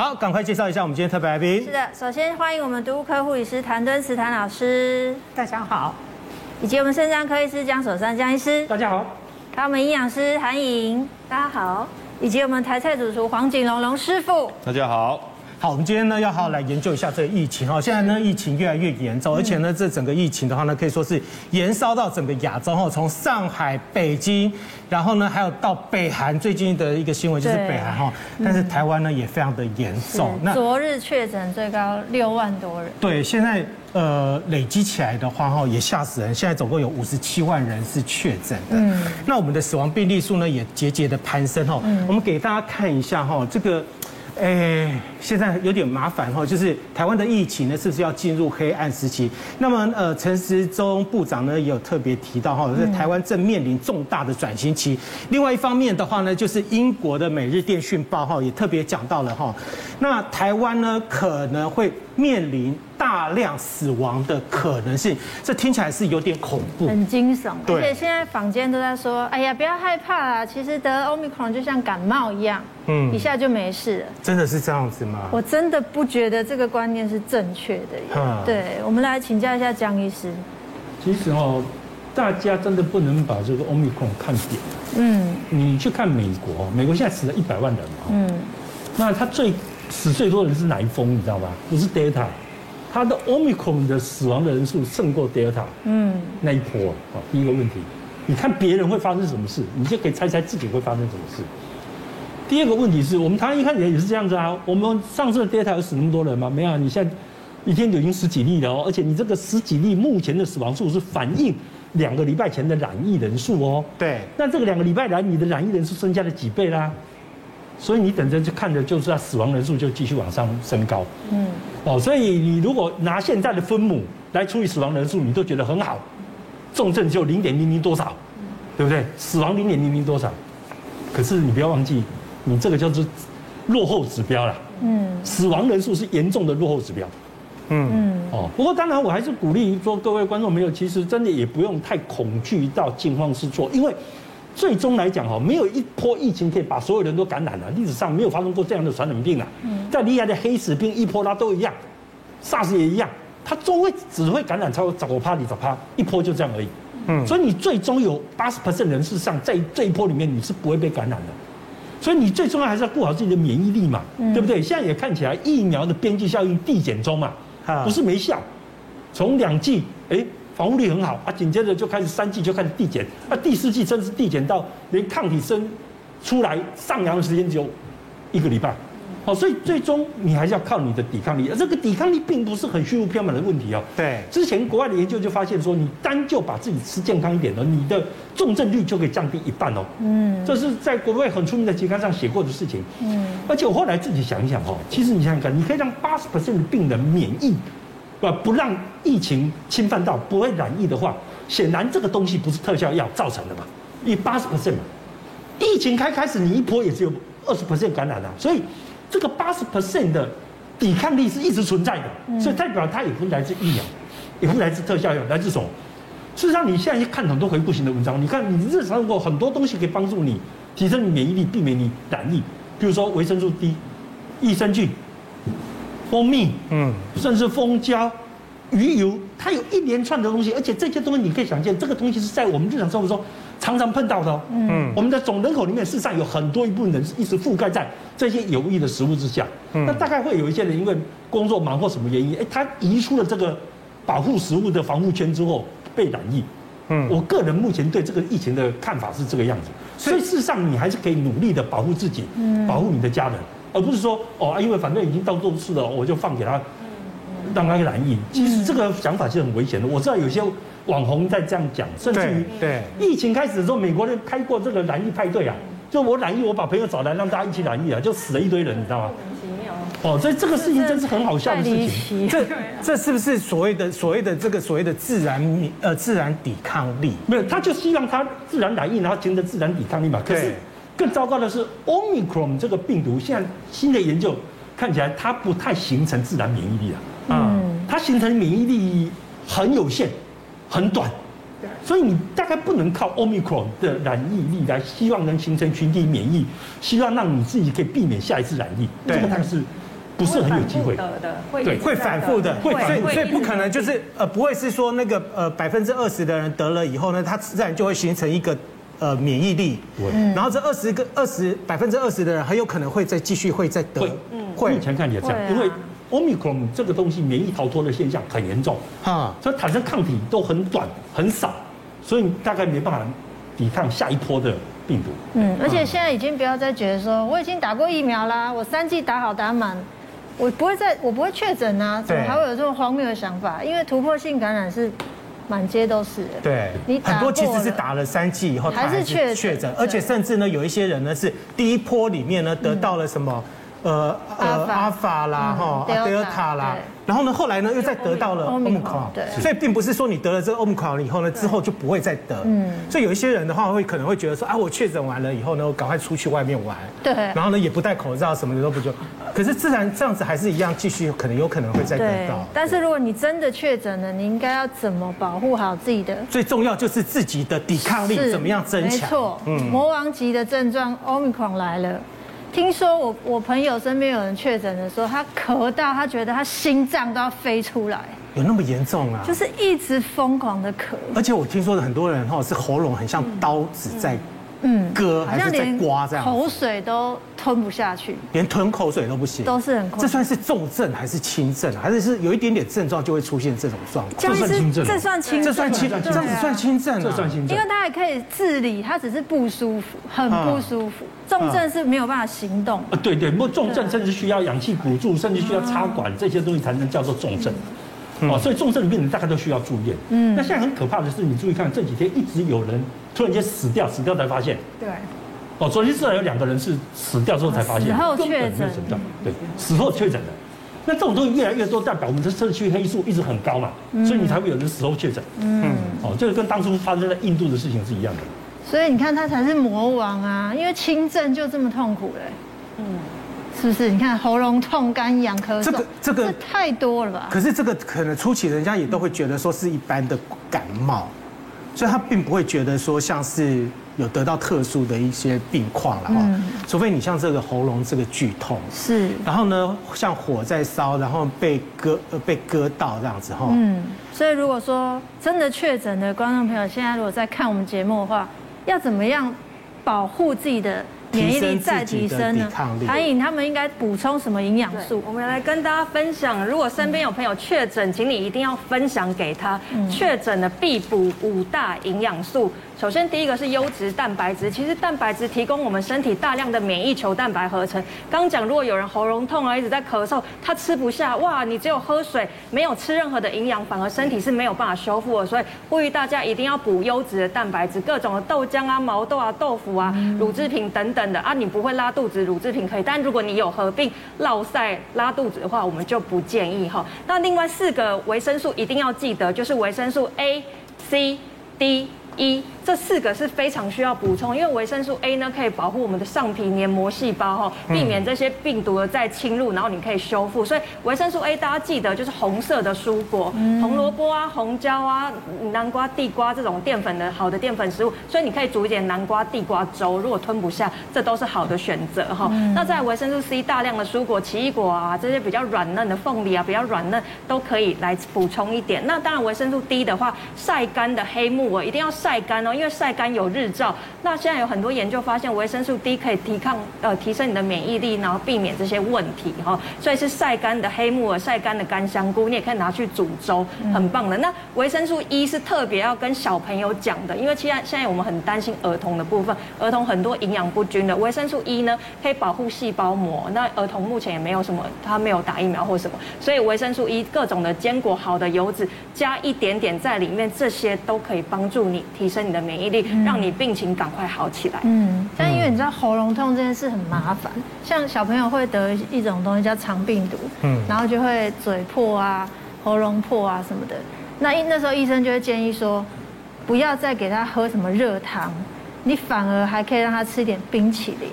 好，赶快介绍一下我们今天特别来宾。是的，首先欢迎我们毒物科护理师谭敦慈谭老师，大家好；以及我们肾脏科医师江守山江医师，大家好；还有我们营养师韩颖，大家好；以及我们台菜主厨黄景龙龙师傅，大家好。好，我们今天呢要好好来研究一下这个疫情哈。现在呢疫情越来越严重，而且呢这整个疫情的话呢可以说是延烧到整个亚洲哈，从上海、北京，然后呢还有到北韩，最近的一个新闻就是北韩哈。但是台湾呢也非常的严重。那昨日确诊最高六万多人。对，现在呃累积起来的话哈也吓死人，现在总共有五十七万人是确诊的。嗯。那我们的死亡病例数呢也节节的攀升哈。嗯。我们给大家看一下哈这个。哎，现在有点麻烦哈，就是台湾的疫情呢，是不是要进入黑暗时期？那么，呃，陈时中部长呢也有特别提到哈，就是台湾正面临重大的转型期。另外一方面的话呢，就是英国的《每日电讯报》哈也特别讲到了哈，那台湾呢可能会面临大量死亡的可能性，这听起来是有点恐怖，很惊悚。而且现在坊间都在说，哎呀，不要害怕啊，其实得 Omicron 就像感冒一样，嗯，一下就没事了。真的是这样子吗？我真的不觉得这个观念是正确的耶。对，我们来请教一下江医师。其实哦，大家真的不能把这个 Omicron 看扁。嗯，你去看美国，美国现在死了一百万人嘛。嗯，那他最死最多的人是哪一封？你知道吧？不是 Delta。他的 Omicron 的死亡的人数胜过 Delta，嗯，那一波啊，第一个问题，你看别人会发生什么事，你就可以猜猜自己会发生什么事。第二个问题是我们台湾一开始也是这样子啊，我们上次的 Delta 有死那么多人吗？没有，你现在一天就已经十几例了哦，而且你这个十几例目前的死亡数是反映两个礼拜前的染疫人数哦。对，那这个两个礼拜来你的染疫人数增加了几倍啦？所以你等着就看着，就是它死亡人数就继续往上升高。嗯，哦，所以你如果拿现在的分母来除以死亡人数，你都觉得很好，重症就零点零零多少，对不对？死亡零点零零多少，可是你不要忘记，你这个叫做落后指标啦。嗯，死亡人数是严重的落后指标。嗯嗯，哦，不过当然我还是鼓励说各位观众朋友，其实真的也不用太恐惧到惊慌失措，因为。最终来讲哈，没有一波疫情可以把所有人都感染了。历史上没有发生过这样的传染病啊。再厉害的黑死病、一波拉都一样，SARS 也一样，它终会只会感染超过趴、你找趴，一波就这样而已。嗯，所以你最终有八十 percent 人事上在这一波里面你是不会被感染的。所以你最重要还是要顾好自己的免疫力嘛，对不对？现在也看起来疫苗的边际效应递减中嘛，不是没效，从两剂哎。防护力很好啊，紧接着就开始三剂就开始递减，啊，第四剂甚至递减到连抗体生出来上扬的时间只有一个礼拜，好，所以最终你还是要靠你的抵抗力，而这个抵抗力并不是很虚无缥缈的问题哦。对，之前国外的研究就发现说，你单就把自己吃健康一点的，你的重症率就可以降低一半哦。嗯，这是在国外很出名的期刊上写过的事情。嗯，而且我后来自己想一想哦，其实你想想看，你可以让八十 percent 的病人免疫。不不让疫情侵犯到不会染疫的话，显然这个东西不是特效药造成的嘛？以八十 percent 嘛，疫情开开始你一波也只有二十 percent 感染啊，所以这个八十 percent 的抵抗力是一直存在的，所以代表它也不是来自疫苗，也不是来自特效药，来自什么？事实上，你现在看很多回顾型的文章，你看你日常过很多东西可以帮助你提升你免疫力，避免你染疫，比如说维生素 D、益生菌。蜂蜜，嗯，甚至蜂胶、鱼油，它有一连串的东西，而且这些东西你可以想见，这个东西是在我们日常生活中常常碰到的哦。嗯，我们的总人口里面，事实上有很多一部分人是一直覆盖在这些有益的食物之下。嗯，那大概会有一些人因为工作忙或什么原因，哎，他移出了这个保护食物的防护圈之后被染疫。嗯，我个人目前对这个疫情的看法是这个样子，所以事实上你还是可以努力的保护自己，嗯，保护你的家人。而不是说哦，因为反正已经到做事了，我就放给他，让他染疫。其实这个想法是很危险的。我知道有些网红在这样讲，甚至于对疫情开始的时候，美国人开过这个染疫派对啊，就我染疫，我把朋友找来让大家一起染疫啊，就死了一堆人，你知道吗？哦，所以这个事情真是很好笑的事情。这这是不是所谓的所谓的这个所谓的自然呃自然抵抗力？没有，他就希望他自然染疫，然后形成自然抵抗力嘛。可是。更糟糕的是，Omicron 这个病毒现在新的研究看起来它不太形成自然免疫力了。嗯，它形成免疫力很有限，很短。所以你大概不能靠 Omicron 的染疫力来希望能形成群体免疫，希望让你自己可以避免下一次染疫。这个它是不是很有机会。的，对，会反复的，会，所以所以不可能就是呃，不会是说那个呃百分之二十的人得了以后呢，他自然就会形成一个呃免疫力，然后这二十个二十百分之二十的人很有可能会再继续会再得，会，目前看起来这样，因为 Omicron 这个东西免疫逃脱的现象很严重，哈，所以产生抗体都很短很少，所以大概没办法抵抗下一波的。病毒，嗯，而且现在已经不要再觉得说我已经打过疫苗啦，我三剂打好打满，我不会再我不会确诊啊，怎么还会有这么荒谬的想法？因为突破性感染是满街都是。对，你很多其实是打了三剂以后还是确确诊，而且甚至呢有一些人呢是第一波里面呢得到了什么。呃呃，阿尔法啦，哈，德尔塔啦，然后呢，后来呢又再得到了 Omicron，对，所以并不是说你得了这个 Omicron 以后呢，之后就不会再得，嗯，所以有一些人的话会可能会觉得说，啊，我确诊完了以后呢，我赶快出去外面玩，对，然后呢也不戴口罩，什么的都不做，可是自然这样子还是一样，继续可能有可能会再得到。但是如果你真的确诊了，你应该要怎么保护好自己的？最重要就是自己的抵抗力怎么样增强？没错，嗯，魔王级的症状 Omicron 来了。听说我我朋友身边有人确诊的时候，他咳到他觉得他心脏都要飞出来，有那么严重啊？就是一直疯狂的咳。而且我听说的很多人哈是喉咙很像刀子在嗯割，还是在刮这样，口水都吞不下去，连吞口水都不行，都是很。这算是重症还是轻症？还是是有一点点症状就会出现这种状况？这算轻症，这算轻，这算轻，这样子算轻症，这算轻症。因为他还可以自理，他只是不舒服，很不舒服。重症是没有办法行动。啊，对对，不过重症甚至需要氧气补助，甚至需要插管，这些东西才能叫做重症。哦，所以重症的病人大概都需要住院。嗯，那现在很可怕的是，你注意看这几天一直有人突然间死掉，死掉才发现。对。哦，昨天至少有两个人是死掉之后才发现，死后确诊。对，死后确诊的。那这种东西越来越多，代表我们的社区黑数一直很高嘛，所以你才会有人死后确诊。嗯。哦，这个跟当初发生在印度的事情是一样的。所以你看他才是魔王啊，因为轻症就这么痛苦嘞，嗯，是不是？你看喉咙痛、干痒、咳嗽，这个这个太多了吧？可是这个可能初期人家也都会觉得说是一般的感冒，所以他并不会觉得说像是有得到特殊的一些病况了哈。除非你像这个喉咙这个剧痛是，然后呢像火在烧，然后被割呃被割到这样子哈。嗯，所以如果说真的确诊的观众朋友，现在如果在看我们节目的话。要怎么样保护自己的免疫力再提升呢？韩颖他们应该补充什么营养素？我们来跟大家分享。如果身边有朋友确诊，请你一定要分享给他。确诊的必补五大营养素。首先，第一个是优质蛋白质。其实蛋白质提供我们身体大量的免疫球蛋白合成。刚讲，如果有人喉咙痛啊，一直在咳嗽，他吃不下，哇，你只有喝水，没有吃任何的营养，反而身体是没有办法修复的。所以呼吁大家一定要补优质的蛋白质，各种的豆浆啊、毛豆啊、豆腐啊、乳制品等等的啊。你不会拉肚子，乳制品可以，但如果你有合并落晒拉肚子的话，我们就不建议哈。那另外四个维生素一定要记得，就是维生素 A、C、D、E。这四个是非常需要补充，因为维生素 A 呢可以保护我们的上皮黏膜细胞哈，避免这些病毒的再侵入，然后你可以修复。所以维生素 A 大家记得就是红色的蔬果，红萝卜啊、红椒啊、南瓜、地瓜这种淀粉的好的淀粉食物，所以你可以煮一点南瓜地瓜粥。如果吞不下，这都是好的选择哈。那在维生素 C 大量的蔬果，奇异果啊这些比较软嫩的凤梨啊比较软嫩都可以来补充一点。那当然维生素 D 的话，晒干的黑木耳一定要晒干哦。因为晒干有日照，那现在有很多研究发现，维生素 D 可以提抗呃提升你的免疫力，然后避免这些问题哈。所以是晒干的黑木耳、晒干的干香菇，你也可以拿去煮粥，很棒的。那维生素 E 是特别要跟小朋友讲的，因为现在现在我们很担心儿童的部分，儿童很多营养不均的。维生素 E 呢可以保护细胞膜，那儿童目前也没有什么，他没有打疫苗或什么，所以维生素 E 各种的坚果、好的油脂加一点点在里面，这些都可以帮助你提升你的免疫力。让你病情赶快好起来。嗯，但因为你知道喉咙痛这件事很麻烦，像小朋友会得一种东西叫肠病毒，嗯，然后就会嘴破啊、喉咙破啊什么的。那那时候医生就会建议说，不要再给他喝什么热汤，你反而还可以让他吃一点冰淇淋，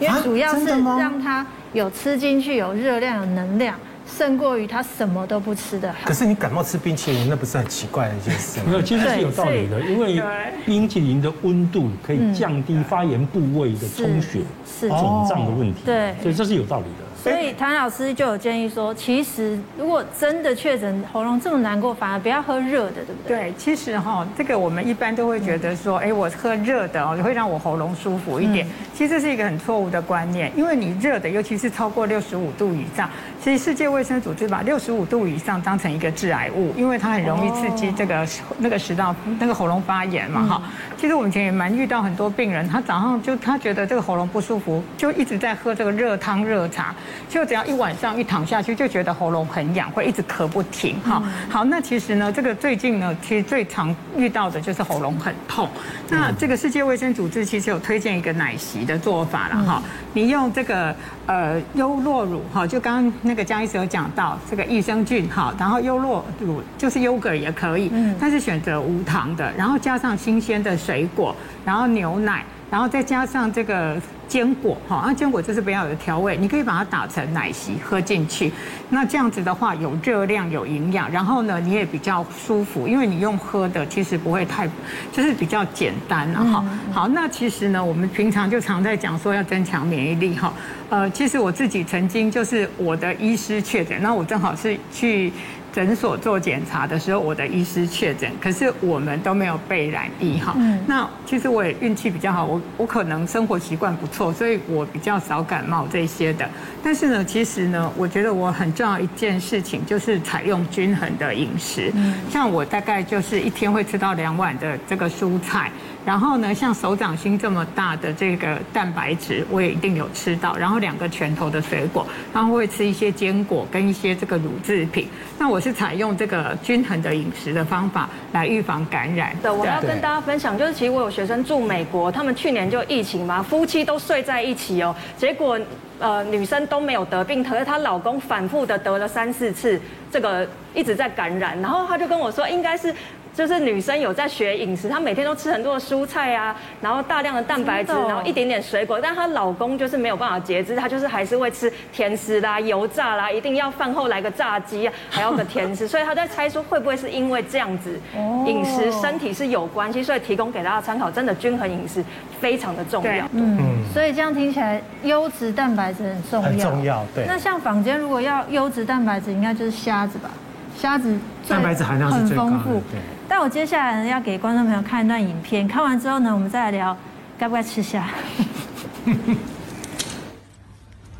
因为主要是让他有吃进去、有热量、有能量。胜过于他什么都不吃的好。可是你感冒吃冰淇淋，那不是很奇怪的一件事吗？没有，其实是有道理的，因为冰淇淋的温度可以降低发炎部位的充血、肿胀的问题。对，所以这是有道理的。所以谭老师就有建议说，其实如果真的确诊喉咙这么难过，反而不要喝热的，对不对？对，其实哈，这个我们一般都会觉得说，哎，我喝热的哦，会让我喉咙舒服一点。其实这是一个很错误的观念，因为你热的，尤其是超过六十五度以上，其实世界卫生组织把六十五度以上当成一个致癌物，因为它很容易刺激这个那个食道那个喉咙发炎嘛哈。其实我们以前也蛮遇到很多病人，他早上就他觉得这个喉咙不舒服，就一直在喝这个热汤热茶，就只要一晚上一躺下去，就觉得喉咙很痒，会一直咳不停。哈，好，那其实呢，这个最近呢，其实最常遇到的就是喉咙很痛。那这个世界卫生组织其实有推荐一个奶昔的做法了哈，你用这个呃优酪乳哈，就刚刚那个江医师有讲到这个益生菌哈，然后优酪乳就是 yogurt 也可以，但是选择无糖的，然后加上新鲜的水果，然后牛奶。然后再加上这个坚果，哈，那坚果就是不要有调味，你可以把它打成奶昔喝进去。那这样子的话，有热量，有营养，然后呢，你也比较舒服，因为你用喝的，其实不会太，就是比较简单了哈。好，那其实呢，我们平常就常在讲说要增强免疫力哈。呃，其实我自己曾经就是我的医师确诊，那我正好是去。诊所做检查的时候，我的医师确诊，可是我们都没有被染疫哈。那其实我也运气比较好，我我可能生活习惯不错，所以我比较少感冒这些的。但是呢，其实呢，我觉得我很重要一件事情就是采用均衡的饮食。像我大概就是一天会吃到两碗的这个蔬菜。然后呢，像手掌心这么大的这个蛋白质，我也一定有吃到。然后两个拳头的水果，然后会吃一些坚果跟一些这个乳制品。那我是采用这个均衡的饮食的方法来预防感染。对，我要跟大家分享，就是其实我有学生住美国，他们去年就疫情嘛，夫妻都睡在一起哦，结果呃女生都没有得病，可是她老公反复的得了三四次，这个一直在感染。然后他就跟我说，应该是。就是女生有在学饮食，她每天都吃很多的蔬菜啊，然后大量的蛋白质，然后一点点水果。但她老公就是没有办法节制，他就是还是会吃甜食啦、油炸啦，一定要饭后来个炸鸡，还要个甜食。所以他在猜说会不会是因为这样子，饮食身体是有关系，所以提供给大家参考。真的均衡饮食非常的重要。嗯，所以这样听起来优质蛋白质很重要。很重要，对。那像坊间如果要优质蛋白质，应该就是虾子吧？虾子蛋白质含量是最高的，很丰富。对。但我接下来呢，要给观众朋友看一段影片，看完之后呢，我们再来聊该不该吃虾。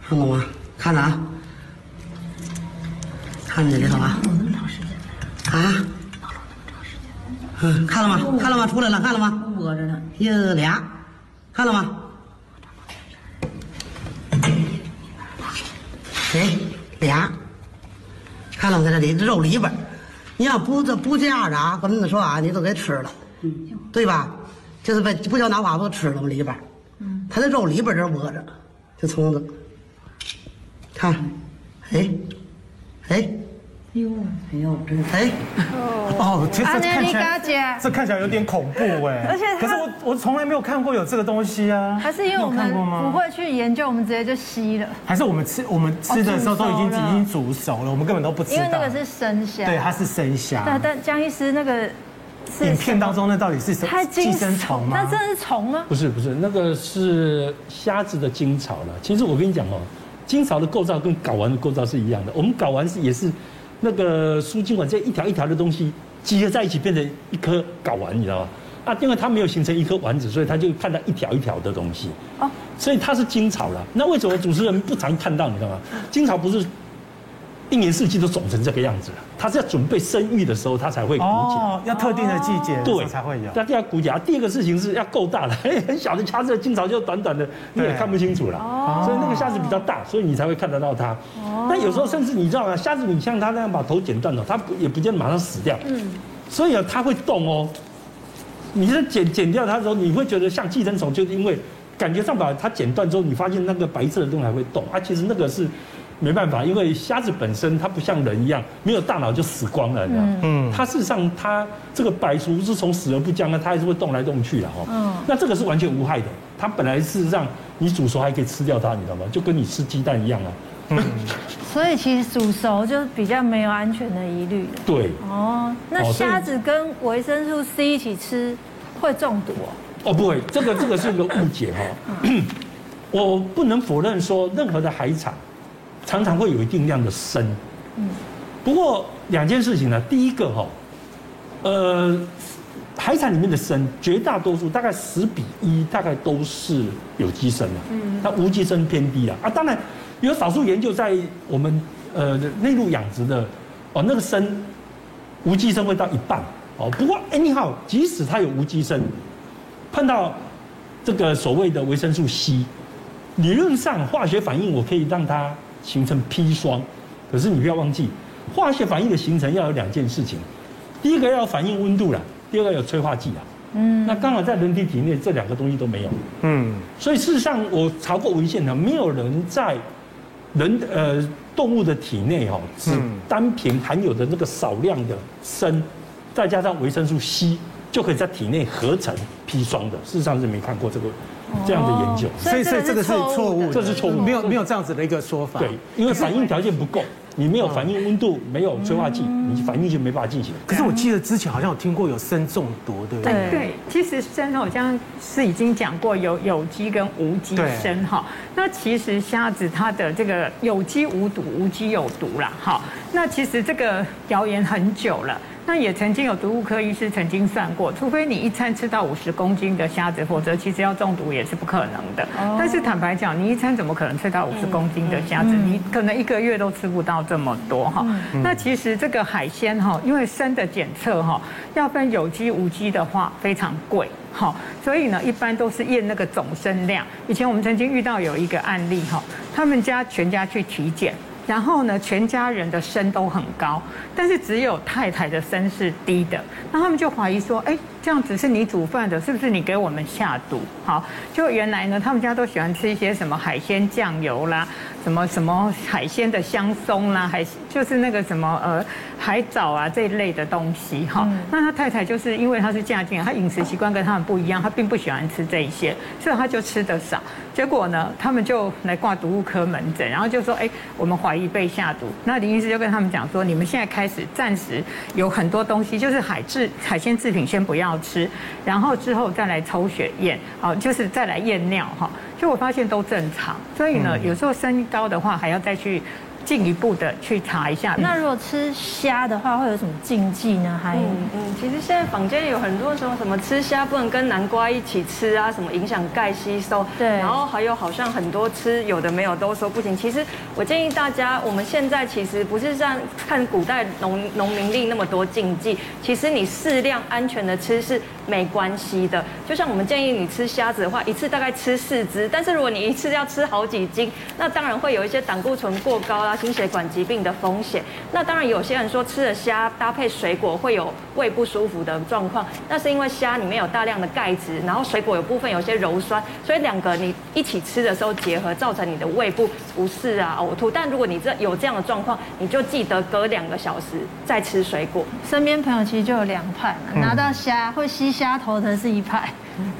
看了吗？看了啊。看着里头啊。啊。嗯，看了吗？看了吗？出来了，看了吗？饿着呢。一俩，看了吗？谁？俩。看了吗？在这里这肉里边。你要不这不这样的啊，跟你说啊，你都给吃了，对吧？就是把不叫拿花不吃了吗？里边，它的肉里边这窝着，这虫子，看，哎，哎，呦，哎呦，真哎，哦，其实看起来这看起来有点恐怖哎，而且可是我我从来没有看过有这个东西啊，还是因为我们不会去研究，我们直接就吸了，还是我们吃我们吃的时候都已经已经煮熟了，我们根本都不知道，因为那个是生虾，对，它是生虾，但，但江医师那个影片当中那到底是什么？寄生虫吗？那真的是虫吗？不是不是，那个是虾子的精巢了。其实我跟你讲哦，精巢的构造跟睾丸的构造是一样的，我们睾丸是也是。那个输精管这一条一条的东西集合在一起变成一颗睾丸，你知道吗？啊，因为它没有形成一颗丸子，所以它就看到一条一条的东西。哦，所以它是精草了。那为什么主持人不常看到？你知道吗？精草不是。一年四季都肿成这个样子了，它是要准备生育的时候，它才会鼓起。哦，要特定的季节对才会有。它就要鼓起。第二个事情是要够大了，很小的虾子经常就短短的，你也看不清楚了。哦。所以那个虾子比较大，所以你才会看得到它。哦。那有时候甚至你知道吗？虾子你像它那样把头剪断了，它也不见得马上死掉。嗯。所以啊，它会动哦。你是剪剪掉它的时候，你会觉得像寄生虫，就是因为感觉上把它剪断之后，你发现那个白色的东西还会动啊。其实那个是。没办法，因为虾子本身它不像人一样没有大脑就死光了？嗯，它事实上它这个白术是从死而不僵啊，它还是会动来动去的哈。嗯，那这个是完全无害的，它本来事实上你煮熟还可以吃掉它，你知道吗？就跟你吃鸡蛋一样啊。嗯，所以其实煮熟就比较没有安全的疑虑。对。哦，那虾子跟维生素 C 一起吃会中毒哦？哦，不会，这个这个是一个误解哈。我不能否认说任何的海产。常常会有一定量的砷。嗯。不过两件事情呢，第一个哈，呃，海产里面的砷绝大多数大概十比一，大概都是有机砷的。嗯。它无机砷偏低啊啊，当然有少数研究在我们呃内陆养殖的哦，那个砷无机砷会到一半哦。不过 anyhow，即使它有无机砷，碰到这个所谓的维生素 C，理论上化学反应我可以让它形成砒霜，可是你不要忘记，化学反应的形成要有两件事情，第一个要反应温度了，第二个有催化剂啊。嗯，那刚好在人体体内这两个东西都没有。嗯，所以事实上我查过文献呢，没有人在人呃动物的体内哈，只单凭含有的那个少量的砷，再加上维生素 C。就可以在体内合成砒霜的，事实上是没看过这个这样的研究，所以所以这个是错误，这是错误，没有没有这样子的一个说法。对，因为反应条件不够，你没有反应温度，没有催化剂，你反应就没办法进行。可是我记得之前好像有听过有砷中毒，对不对？对，其实砷好像是已经讲过有有机跟无机砷哈。那其实虾子它的这个有机无毒，无机有毒啦。哈。那其实这个谣言很久了。那也曾经有毒物科医师曾经算过，除非你一餐吃到五十公斤的虾子，否则其实要中毒也是不可能的。但是坦白讲，你一餐怎么可能吃到五十公斤的虾子？你可能一个月都吃不到这么多哈。那其实这个海鲜哈，因为生的检测哈，要分有机无机的话非常贵哈，所以呢，一般都是验那个总砷量。以前我们曾经遇到有一个案例哈，他们家全家去体检。然后呢，全家人的身都很高，但是只有太太的身是低的。那他们就怀疑说，哎，这样子是你煮饭的，是不是你给我们下毒？好，就原来呢，他们家都喜欢吃一些什么海鲜酱油啦，什么什么海鲜的香松啦，海就是那个什么呃海藻啊这一类的东西哈。那他太太就是因为他是嫁进来，他饮食习惯跟他们不一样，他并不喜欢吃这一些，所以他就吃得少。结果呢，他们就来挂毒物科门诊，然后就说：“哎，我们怀疑被下毒。”那林医师就跟他们讲说：“你们现在开始暂时有很多东西，就是海制海鲜制品先不要吃，然后之后再来抽血验，好，就是再来验尿哈。就我发现都正常，所以呢，有时候升高的话还要再去。”进一步的去查一下。那如果吃虾的话，会有什么禁忌呢？还嗯嗯，其实现在坊间有很多什么什么吃虾不能跟南瓜一起吃啊，什么影响钙吸收。对。然后还有好像很多吃有的没有都说不行。其实我建议大家，我们现在其实不是像看古代农农民令那么多禁忌，其实你适量安全的吃是没关系的。就像我们建议你吃虾子的话，一次大概吃四只，但是如果你一次要吃好几斤，那当然会有一些胆固醇过高啦。心血管疾病的风险，那当然有些人说吃了虾搭配水果会有胃不舒服的状况，那是因为虾里面有大量的钙质，然后水果有部分有些鞣酸，所以两个你一起吃的时候结合，造成你的胃部不适啊、呕吐。但如果你这有这样的状况，你就记得隔两个小时再吃水果。身边朋友其实就有两派，拿到虾会吸虾头的是一派，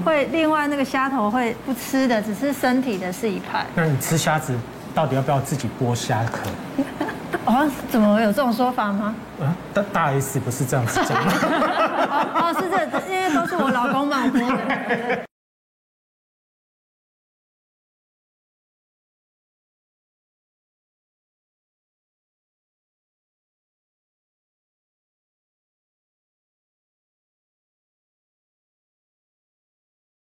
会另外那个虾头会不吃的，只是身体的是一派。那你吃虾子？到底要不要自己剥虾壳？哦，怎么有这种说法吗？啊，大大 S 不是这样子讲吗？哦，是这，因为都是我老公帮我剥的。